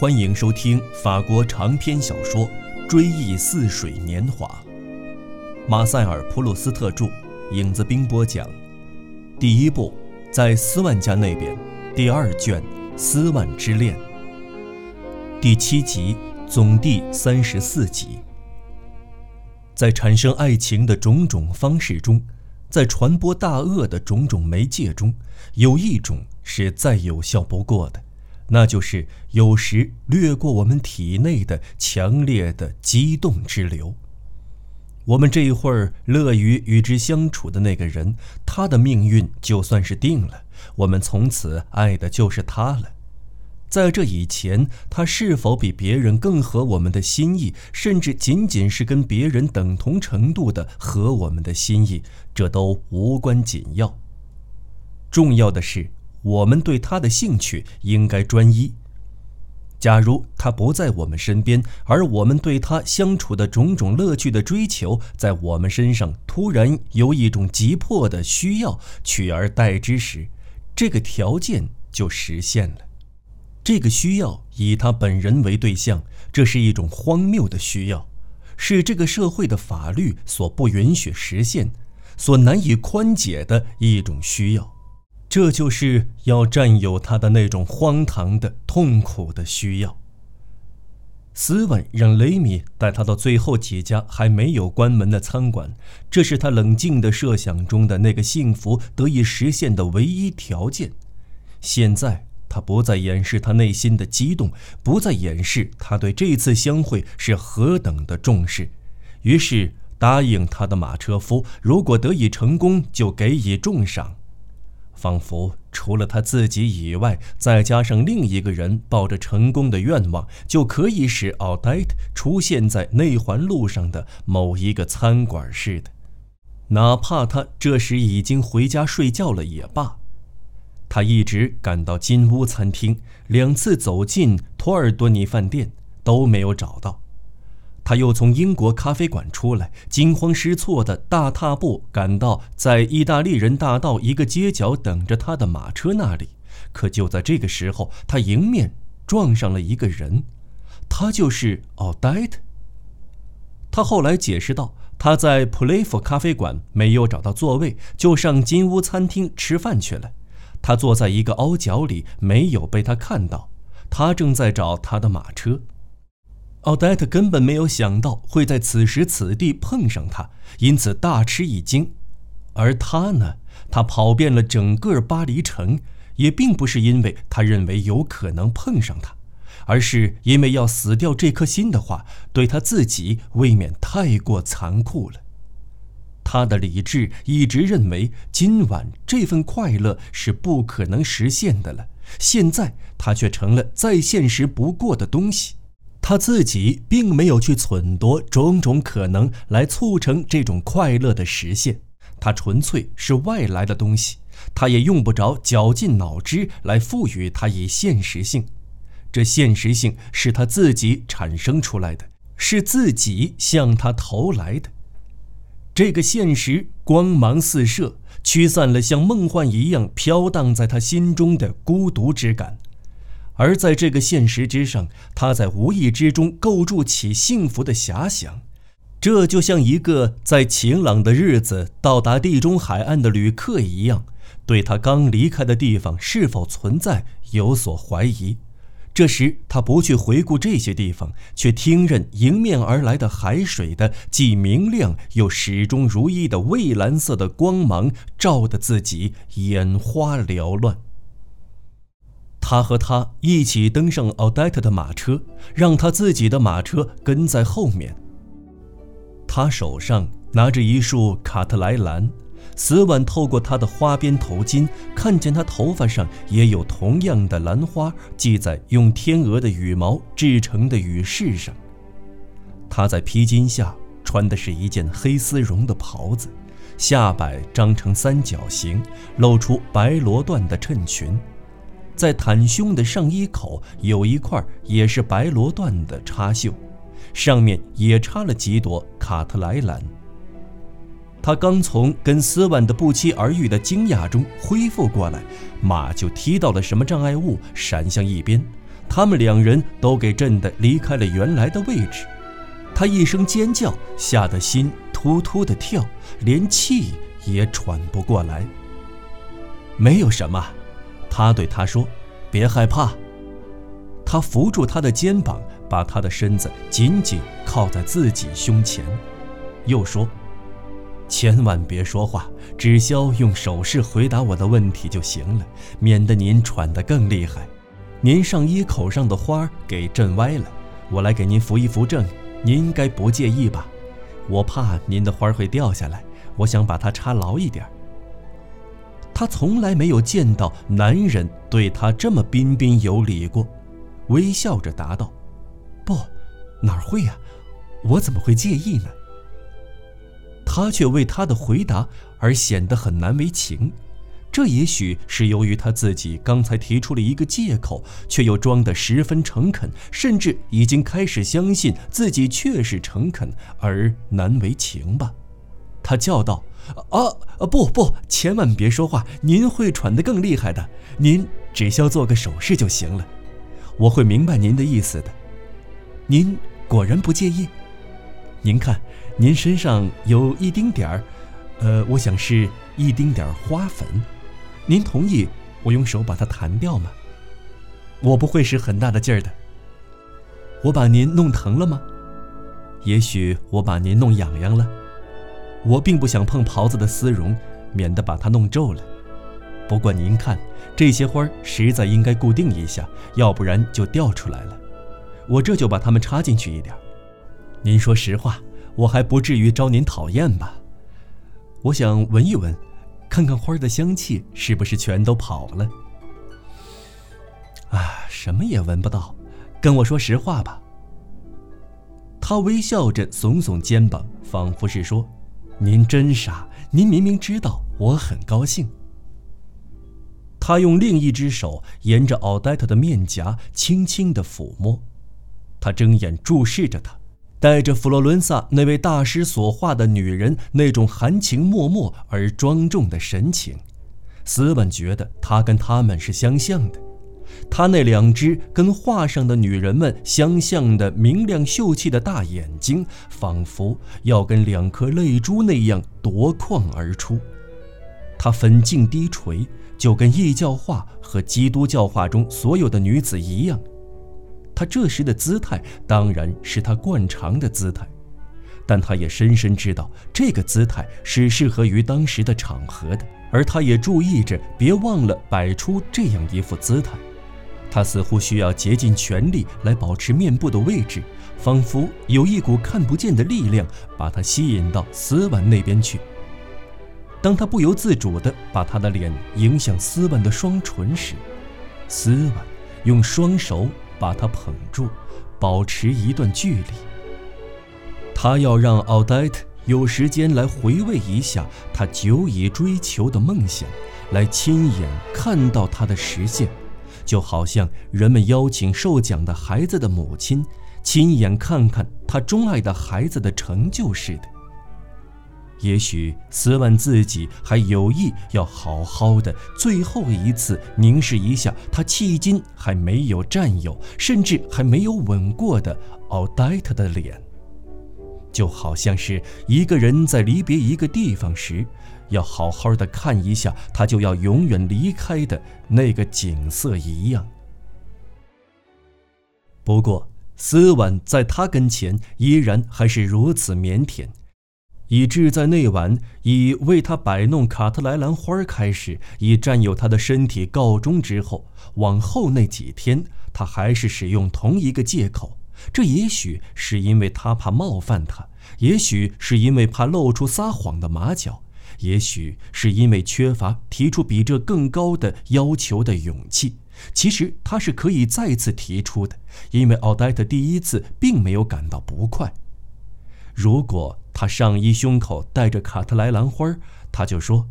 欢迎收听法国长篇小说《追忆似水年华》，马塞尔·普鲁斯特著，影子兵播讲。第一部，在斯万家那边，第二卷《斯万之恋》第七集，总第三十四集。在产生爱情的种种方式中，在传播大恶的种种媒介中，有一种是再有效不过的。那就是有时掠过我们体内的强烈的激动之流。我们这一会儿乐于与之相处的那个人，他的命运就算是定了，我们从此爱的就是他了。在这以前，他是否比别人更合我们的心意，甚至仅仅是跟别人等同程度的合我们的心意，这都无关紧要。重要的是。我们对他的兴趣应该专一。假如他不在我们身边，而我们对他相处的种种乐趣的追求，在我们身上突然有一种急迫的需要取而代之时，这个条件就实现了。这个需要以他本人为对象，这是一种荒谬的需要，是这个社会的法律所不允许实现、所难以宽解的一种需要。这就是要占有他的那种荒唐的、痛苦的需要。斯文让雷米带他到最后几家还没有关门的餐馆，这是他冷静的设想中的那个幸福得以实现的唯一条件。现在他不再掩饰他内心的激动，不再掩饰他对这次相会是何等的重视，于是答应他的马车夫，如果得以成功，就给予重赏。仿佛除了他自己以外，再加上另一个人抱着成功的愿望，就可以使奥黛特出现在内环路上的某一个餐馆似的，哪怕他这时已经回家睡觉了也罢。他一直赶到金屋餐厅，两次走进托尔多尼饭店都没有找到。他又从英国咖啡馆出来，惊慌失措的大踏步赶到在意大利人大道一个街角等着他的马车那里。可就在这个时候，他迎面撞上了一个人，他就是奥黛特。他后来解释道：“他在普雷夫咖啡馆没有找到座位，就上金屋餐厅吃饭去了。他坐在一个凹角里，没有被他看到。他正在找他的马车。”奥黛特根本没有想到会在此时此地碰上他，因此大吃一惊。而他呢，他跑遍了整个巴黎城，也并不是因为他认为有可能碰上他，而是因为要死掉这颗心的话，对他自己未免太过残酷了。他的理智一直认为今晚这份快乐是不可能实现的了，现在他却成了再现实不过的东西。他自己并没有去忖度种种可能来促成这种快乐的实现，它纯粹是外来的东西，他也用不着绞尽脑汁来赋予它以现实性。这现实性是他自己产生出来的，是自己向他投来的。这个现实光芒四射，驱散了像梦幻一样飘荡在他心中的孤独之感。而在这个现实之上，他在无意之中构筑起幸福的遐想，这就像一个在晴朗的日子到达地中海岸的旅客一样，对他刚离开的地方是否存在有所怀疑。这时他不去回顾这些地方，却听任迎面而来的海水的既明亮又始终如一的蔚蓝色的光芒，照得自己眼花缭乱。他和他一起登上奥黛特的马车，让他自己的马车跟在后面。他手上拿着一束卡特莱兰，斯万透过他的花边头巾，看见他头发上也有同样的兰花系在用天鹅的羽毛制成的羽饰上。他在披巾下穿的是一件黑丝绒的袍子，下摆张成三角形，露出白罗缎的衬裙。在袒胸的上衣口有一块也是白罗缎的插绣，上面也插了几朵卡特莱兰。他刚从跟斯万的不期而遇的惊讶中恢复过来，马就踢到了什么障碍物，闪向一边。他们两人都给震得离开了原来的位置。他一声尖叫，吓得心突突的跳，连气也喘不过来。没有什么，他对他说：“别害怕。”他扶住他的肩膀，把他的身子紧紧靠在自己胸前，又说：“千万别说话，只消用手势回答我的问题就行了，免得您喘得更厉害。您上衣口上的花给震歪了，我来给您扶一扶正。您应该不介意吧？我怕您的花会掉下来，我想把它插牢一点。”他从来没有见到男人对他这么彬彬有礼过。微笑着答道：“不，哪会呀？我怎么会介意呢？”他却为他的回答而显得很难为情。这也许是由于他自己刚才提出了一个借口，却又装得十分诚恳，甚至已经开始相信自己确实诚恳而难为情吧。他叫道：“啊啊，不不，千万别说话，您会喘得更厉害的。您只需要做个手势就行了。”我会明白您的意思的，您果然不介意。您看，您身上有一丁点儿，呃，我想是一丁点儿花粉。您同意我用手把它弹掉吗？我不会使很大的劲儿的。我把您弄疼了吗？也许我把您弄痒痒了。我并不想碰袍子的丝绒，免得把它弄皱了。不过您看，这些花实在应该固定一下，要不然就掉出来了。我这就把它们插进去一点。您说实话，我还不至于招您讨厌吧？我想闻一闻，看看花的香气是不是全都跑了。啊，什么也闻不到，跟我说实话吧。他微笑着耸耸肩膀，仿佛是说：“您真傻，您明明知道我很高兴。”他用另一只手沿着奥黛特的面颊轻轻地抚摸，他睁眼注视着她，带着佛罗伦萨那位大师所画的女人那种含情脉脉而庄重的神情。斯文觉得他跟他们是相像的，他那两只跟画上的女人们相像的明亮秀气的大眼睛，仿佛要跟两颗泪珠那样夺眶而出。他粉颈低垂。就跟异教画和基督教画中所有的女子一样，她这时的姿态当然是她惯常的姿态，但她也深深知道这个姿态是适合于当时的场合的，而她也注意着别忘了摆出这样一副姿态。他似乎需要竭尽全力来保持面部的位置，仿佛有一股看不见的力量把他吸引到斯文那边去。当他不由自主地把他的脸迎向斯文的双唇时，斯文用双手把他捧住，保持一段距离。他要让奥黛特有时间来回味一下他久已追求的梦想，来亲眼看到他的实现，就好像人们邀请受奖的孩子的母亲，亲眼看看他钟爱的孩子的成就似的。也许斯万自己还有意要好好的最后一次凝视一下他迄今还没有占有，甚至还没有吻过的奥黛特的脸，就好像是一个人在离别一个地方时，要好好的看一下他就要永远离开的那个景色一样。不过，斯万在他跟前依然还是如此腼腆。以致在那晚以为他摆弄卡特莱兰花开始，以占有他的身体告终之后，往后那几天，他还是使用同一个借口。这也许是因为他怕冒犯他，也许是因为怕露出撒谎的马脚，也许是因为缺乏提出比这更高的要求的勇气。其实他是可以再次提出的，因为奥黛特第一次并没有感到不快。如果。他上衣胸口戴着卡特莱兰花，他就说：“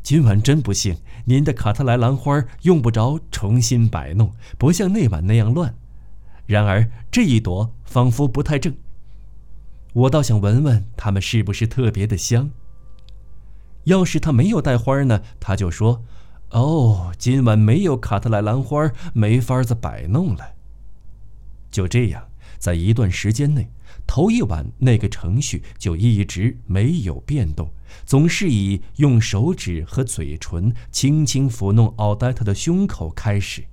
今晚真不幸，您的卡特莱兰花用不着重新摆弄，不像那晚那样乱。然而这一朵仿佛不太正。我倒想闻闻它们是不是特别的香。要是他没有带花呢，他就说：‘哦，今晚没有卡特莱兰花，没法子摆弄了。’就这样，在一段时间内，头一晚那个程序就一直没有变动，总是以用手指和嘴唇轻轻抚弄奥黛特的胸口开始。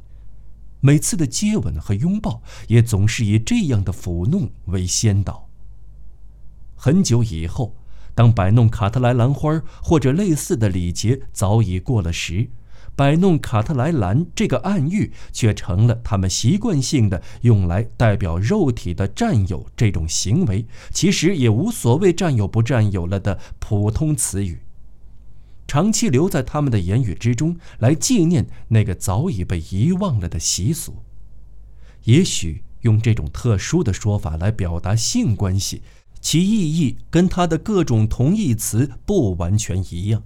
每次的接吻和拥抱也总是以这样的抚弄为先导。很久以后，当摆弄卡特莱兰花或者类似的礼节早已过了时，摆弄卡特莱兰这个暗喻却成了他们习惯性的用来代表肉体的占有这种行为，其实也无所谓占有不占有了的普通词语。长期留在他们的言语之中，来纪念那个早已被遗忘了的习俗。也许用这种特殊的说法来表达性关系，其意义跟它的各种同义词不完全一样。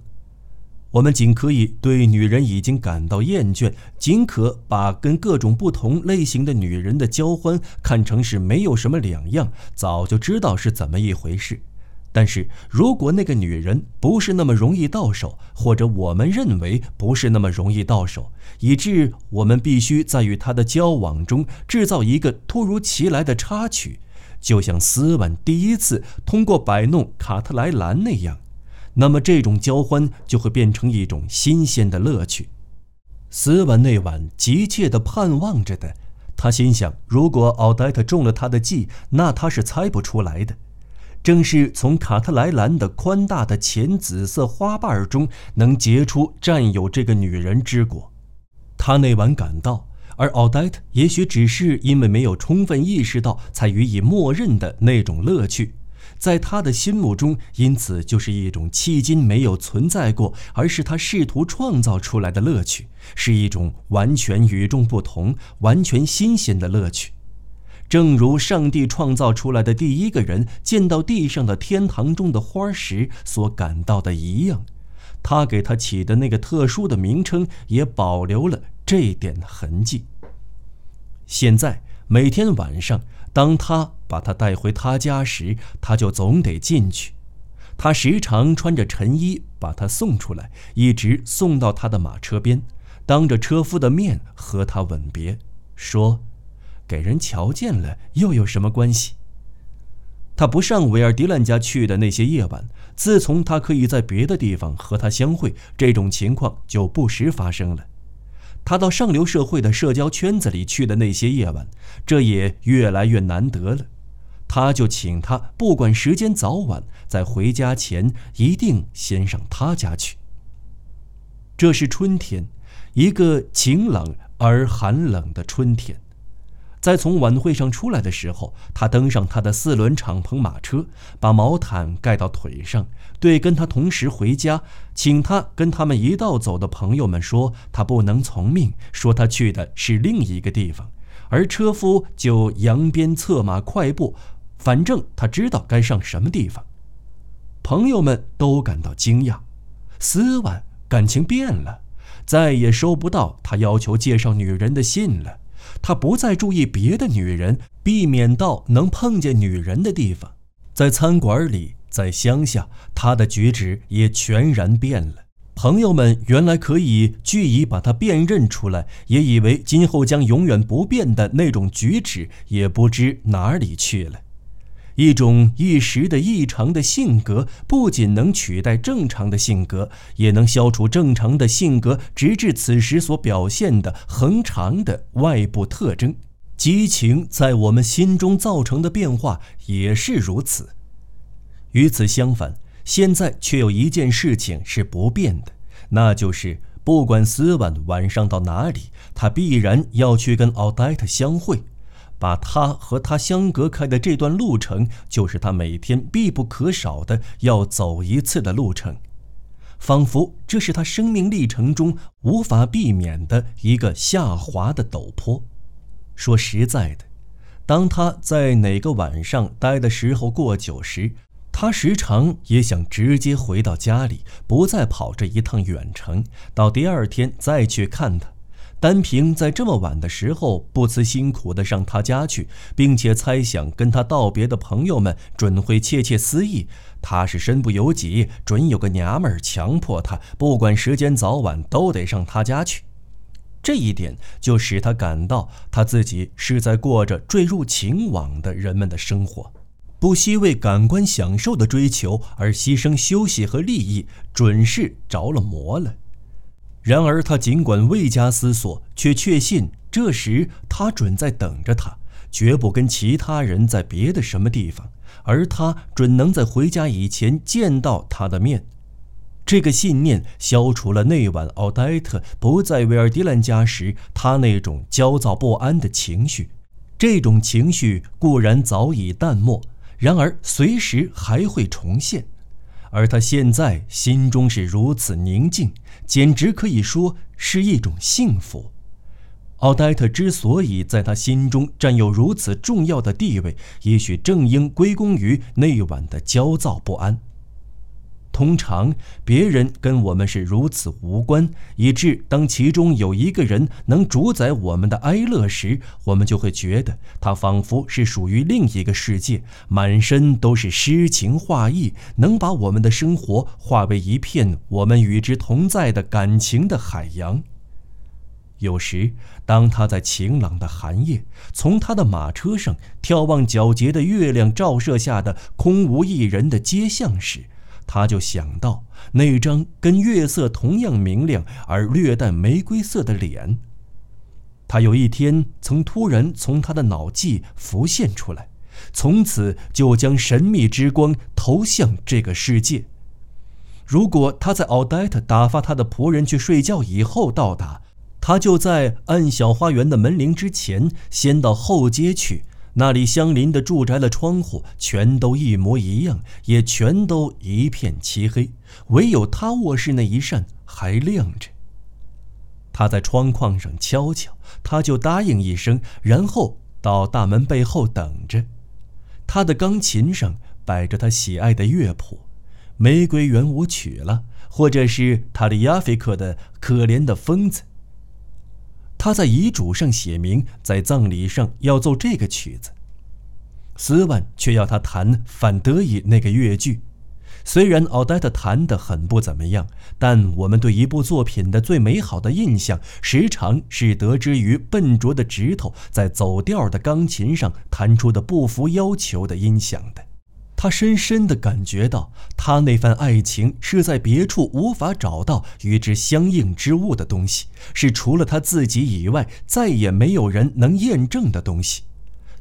我们仅可以对女人已经感到厌倦，仅可把跟各种不同类型的女人的交欢看成是没有什么两样，早就知道是怎么一回事。但是如果那个女人不是那么容易到手，或者我们认为不是那么容易到手，以致我们必须在与她的交往中制造一个突如其来的插曲，就像斯文第一次通过摆弄卡特莱兰那样，那么这种交欢就会变成一种新鲜的乐趣。斯文那晚急切地盼望着的，他心想：如果奥黛特中了他的计，那他是猜不出来的。正是从卡特莱兰的宽大的浅紫色花瓣中能结出占有这个女人之果，他那晚感到，而奥黛特也许只是因为没有充分意识到，才予以默认的那种乐趣，在他的心目中，因此就是一种迄今没有存在过，而是他试图创造出来的乐趣，是一种完全与众不同、完全新鲜的乐趣。正如上帝创造出来的第一个人见到地上的天堂中的花时所感到的一样，他给他起的那个特殊的名称也保留了这点痕迹。现在每天晚上，当他把他带回他家时，他就总得进去。他时常穿着晨衣把他送出来，一直送到他的马车边，当着车夫的面和他吻别，说。给人瞧见了又有什么关系？他不上韦尔迪兰家去的那些夜晚，自从他可以在别的地方和他相会，这种情况就不时发生了。他到上流社会的社交圈子里去的那些夜晚，这也越来越难得了。他就请他不管时间早晚，在回家前一定先上他家去。这是春天，一个晴朗而寒冷的春天。在从晚会上出来的时候，他登上他的四轮敞篷马车，把毛毯盖到腿上，对跟他同时回家，请他跟他们一道走的朋友们说，他不能从命，说他去的是另一个地方，而车夫就扬鞭策马快步，反正他知道该上什么地方。朋友们都感到惊讶，斯万感情变了，再也收不到他要求介绍女人的信了。他不再注意别的女人，避免到能碰见女人的地方。在餐馆里，在乡下，他的举止也全然变了。朋友们原来可以据以把他辨认出来，也以为今后将永远不变的那种举止，也不知哪里去了。一种一时的异常的性格，不仅能取代正常的性格，也能消除正常的性格直至此时所表现的恒常的外部特征。激情在我们心中造成的变化也是如此。与此相反，现在却有一件事情是不变的，那就是不管斯万晚上到哪里，他必然要去跟奥黛特相会。把他和他相隔开的这段路程，就是他每天必不可少的要走一次的路程，仿佛这是他生命历程中无法避免的一个下滑的陡坡。说实在的，当他在哪个晚上待的时候过久时，他时常也想直接回到家里，不再跑这一趟远程，到第二天再去看他。单凭在这么晚的时候不辞辛苦地上他家去，并且猜想跟他道别的朋友们准会窃窃私议，他是身不由己，准有个娘们儿强迫他，不管时间早晚都得上他家去。这一点就使他感到他自己是在过着坠入情网的人们的生活，不惜为感官享受的追求而牺牲休息和利益，准是着了魔了。然而他尽管未加思索，却确信这时他准在等着他，绝不跟其他人在别的什么地方，而他准能在回家以前见到他的面。这个信念消除了那晚奥黛特不在维尔迪兰家时他那种焦躁不安的情绪。这种情绪固然早已淡漠，然而随时还会重现。而他现在心中是如此宁静，简直可以说是一种幸福。奥黛特之所以在他心中占有如此重要的地位，也许正应归功于那晚的焦躁不安。通常，别人跟我们是如此无关，以致当其中有一个人能主宰我们的哀乐时，我们就会觉得他仿佛是属于另一个世界，满身都是诗情画意，能把我们的生活化为一片我们与之同在的感情的海洋。有时，当他在晴朗的寒夜，从他的马车上眺望皎洁的月亮照射下的空无一人的街巷时，他就想到那张跟月色同样明亮而略带玫瑰色的脸。他有一天曾突然从他的脑际浮现出来，从此就将神秘之光投向这个世界。如果他在奥黛特打发他的仆人去睡觉以后到达，他就在按小花园的门铃之前先到后街去。那里相邻的住宅的窗户全都一模一样，也全都一片漆黑，唯有他卧室那一扇还亮着。他在窗框上敲敲，他就答应一声，然后到大门背后等着。他的钢琴上摆着他喜爱的乐谱，《玫瑰圆舞曲》了，或者是塔利亚菲克的《可怜的疯子》。他在遗嘱上写明，在葬礼上要奏这个曲子。斯万却要他弹反德语那个乐句。虽然奥黛特弹得很不怎么样，但我们对一部作品的最美好的印象，时常是得知于笨拙的指头在走调的钢琴上弹出的不符要求的音响的。他深深地感觉到，他那份爱情是在别处无法找到与之相应之物的东西，是除了他自己以外再也没有人能验证的东西。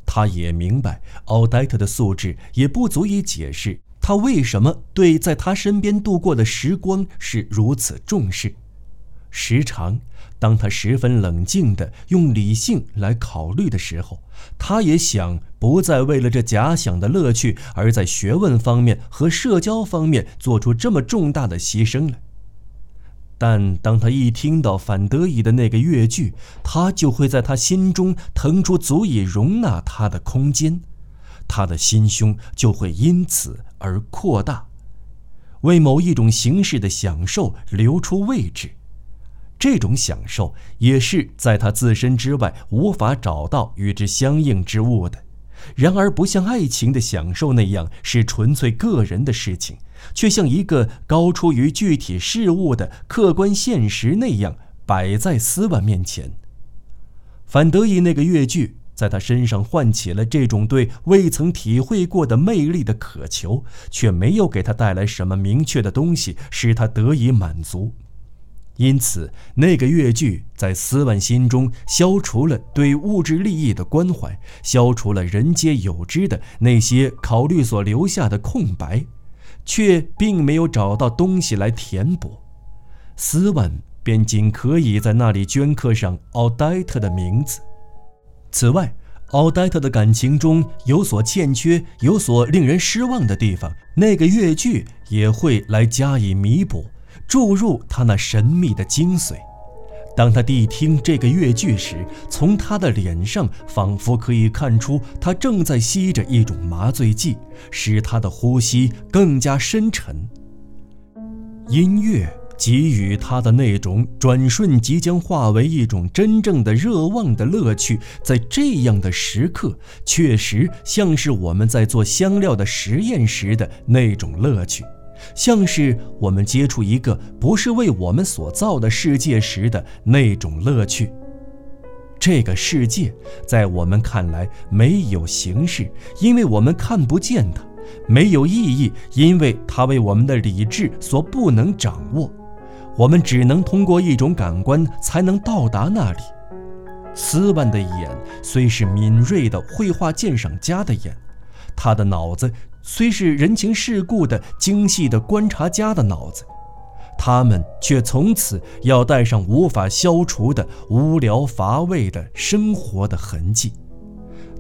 他也明白，奥黛特的素质也不足以解释他为什么对在他身边度过的时光是如此重视。时常。当他十分冷静地用理性来考虑的时候，他也想不再为了这假想的乐趣而在学问方面和社交方面做出这么重大的牺牲了。但当他一听到反德意的那个乐句，他就会在他心中腾出足以容纳他的空间，他的心胸就会因此而扩大，为某一种形式的享受留出位置。这种享受也是在他自身之外无法找到与之相应之物的，然而不像爱情的享受那样是纯粹个人的事情，却像一个高出于具体事物的客观现实那样摆在斯万面前。反得意那个乐句在他身上唤起了这种对未曾体会过的魅力的渴求，却没有给他带来什么明确的东西使他得以满足。因此，那个越剧在斯万心中消除了对物质利益的关怀，消除了人皆有之的那些考虑所留下的空白，却并没有找到东西来填补。斯万便仅可以在那里镌刻上奥黛特的名字。此外，奥黛特的感情中有所欠缺、有所令人失望的地方，那个越剧也会来加以弥补。注入他那神秘的精髓。当他谛听这个乐句时，从他的脸上仿佛可以看出，他正在吸着一种麻醉剂，使他的呼吸更加深沉。音乐给予他的那种转瞬即将化为一种真正的热望的乐趣，在这样的时刻，确实像是我们在做香料的实验时的那种乐趣。像是我们接触一个不是为我们所造的世界时的那种乐趣。这个世界在我们看来没有形式，因为我们看不见它；没有意义，因为它为我们的理智所不能掌握。我们只能通过一种感官才能到达那里。斯万的眼虽是敏锐的绘画鉴赏家的眼，他的脑子虽是人情世故的精细的观察家的脑子。他们却从此要带上无法消除的无聊乏味的生活的痕迹。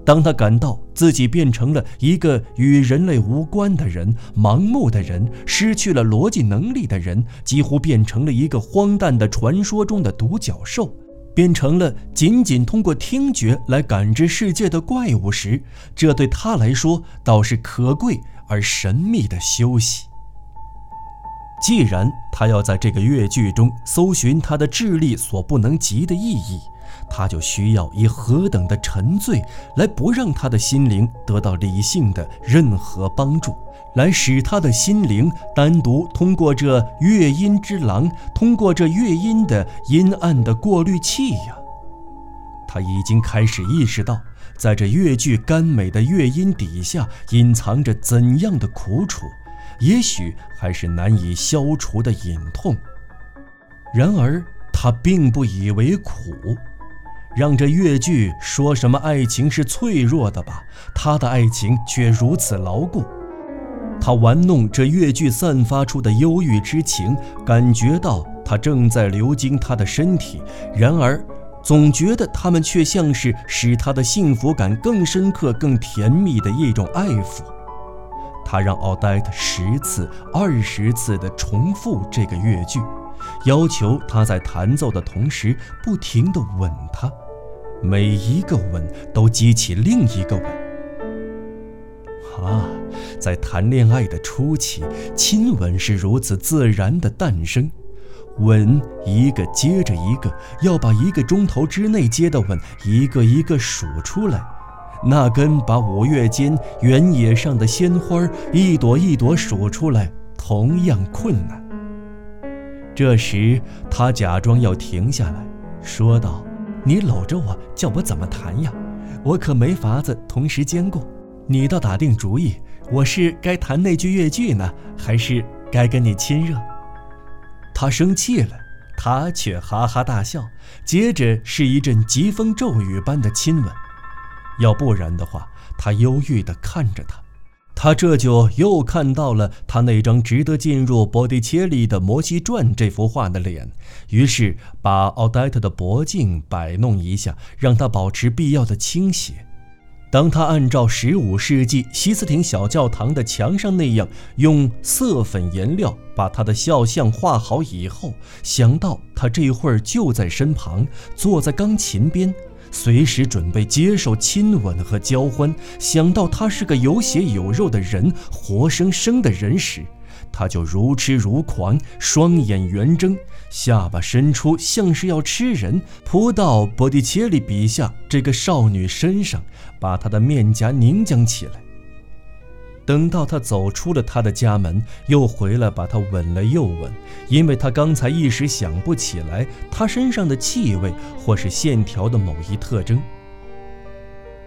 当他感到自己变成了一个与人类无关的人、盲目的人、失去了逻辑能力的人，几乎变成了一个荒诞的传说中的独角兽，变成了仅仅通过听觉来感知世界的怪物时，这对他来说倒是可贵而神秘的休息。既然他要在这个乐剧中搜寻他的智力所不能及的意义，他就需要以何等的沉醉来不让他的心灵得到理性的任何帮助，来使他的心灵单独通过这乐音之廊，通过这乐音的阴暗的过滤器呀。他已经开始意识到，在这越剧甘美的乐音底下隐藏着怎样的苦楚。也许还是难以消除的隐痛，然而他并不以为苦，让这越剧说什么爱情是脆弱的吧，他的爱情却如此牢固。他玩弄这越剧散发出的忧郁之情，感觉到它正在流经他的身体，然而总觉得他们却像是使他的幸福感更深刻、更甜蜜的一种爱抚。他让奥黛特十次、二十次地重复这个乐句，要求他在弹奏的同时不停地吻她，每一个吻都激起另一个吻。啊，在谈恋爱的初期，亲吻是如此自然的诞生，吻一个接着一个，要把一个钟头之内接的吻一个一个数出来。那跟把五月间原野上的鲜花一朵一朵数出来同样困难。这时，他假装要停下来，说道：“你搂着我，叫我怎么弹呀？我可没法子同时兼顾。你倒打定主意，我是该弹那句越剧呢，还是该跟你亲热？”他生气了，他却哈哈大笑，接着是一阵疾风骤雨般的亲吻。要不然的话，他忧郁地看着他，他这就又看到了他那张值得进入波蒂切利的《摩西传》这幅画的脸，于是把奥黛特的脖颈摆弄一下，让他保持必要的倾斜。当他按照十五世纪西斯廷小教堂的墙上那样用色粉颜料把他的肖像画好以后，想到他这会儿就在身旁，坐在钢琴边。随时准备接受亲吻和交欢，想到他是个有血有肉的人，活生生的人时，他就如痴如狂，双眼圆睁，下巴伸出，像是要吃人，扑到波蒂切利笔下这个少女身上，把她的面颊凝僵起来。等到他走出了他的家门，又回来把她吻了又吻，因为他刚才一时想不起来她身上的气味或是线条的某一特征。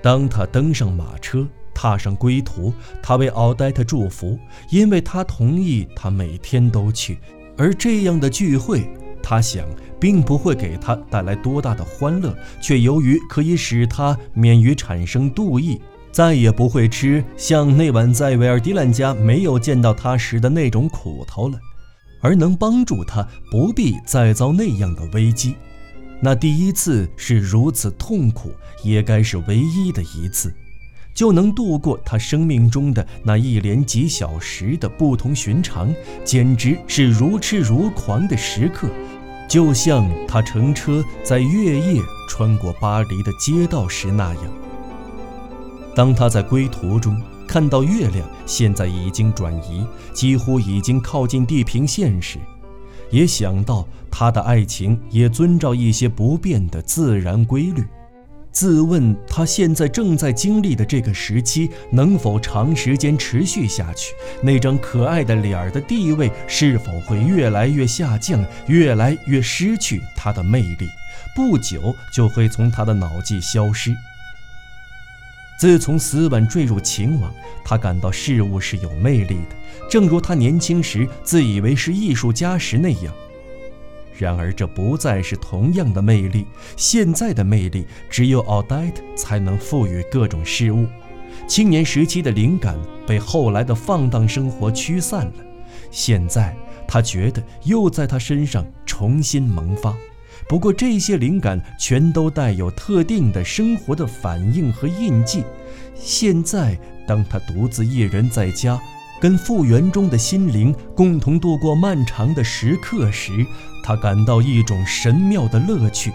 当他登上马车，踏上归途，他为奥黛特祝福，因为他同意他每天都去，而这样的聚会，他想并不会给他带来多大的欢乐，却由于可以使他免于产生妒意。再也不会吃像那晚在维尔迪兰家没有见到他时的那种苦头了，而能帮助他不必再遭那样的危机。那第一次是如此痛苦，也该是唯一的一次，就能度过他生命中的那一连几小时的不同寻常，简直是如痴如狂的时刻，就像他乘车在月夜穿过巴黎的街道时那样。当他在归途中看到月亮现在已经转移，几乎已经靠近地平线时，也想到他的爱情也遵照一些不变的自然规律。自问他现在正在经历的这个时期能否长时间持续下去？那张可爱的脸儿的地位是否会越来越下降，越来越失去它的魅力？不久就会从他的脑际消失。自从斯万坠入情网，他感到事物是有魅力的，正如他年轻时自以为是艺术家时那样。然而，这不再是同样的魅力。现在的魅力，只有奥黛特才能赋予各种事物。青年时期的灵感被后来的放荡生活驱散了。现在，他觉得又在他身上重新萌发。不过，这些灵感全都带有特定的生活的反应和印记。现在，当他独自一人在家。跟复原中的心灵共同度过漫长的时刻时，他感到一种神妙的乐趣。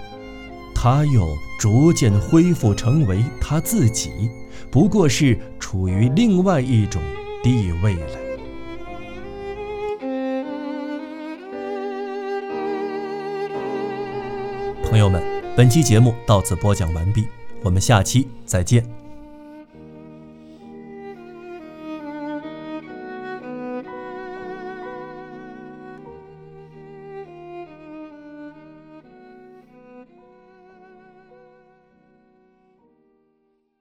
他又逐渐恢复成为他自己，不过是处于另外一种地位了。朋友们，本期节目到此播讲完毕，我们下期再见。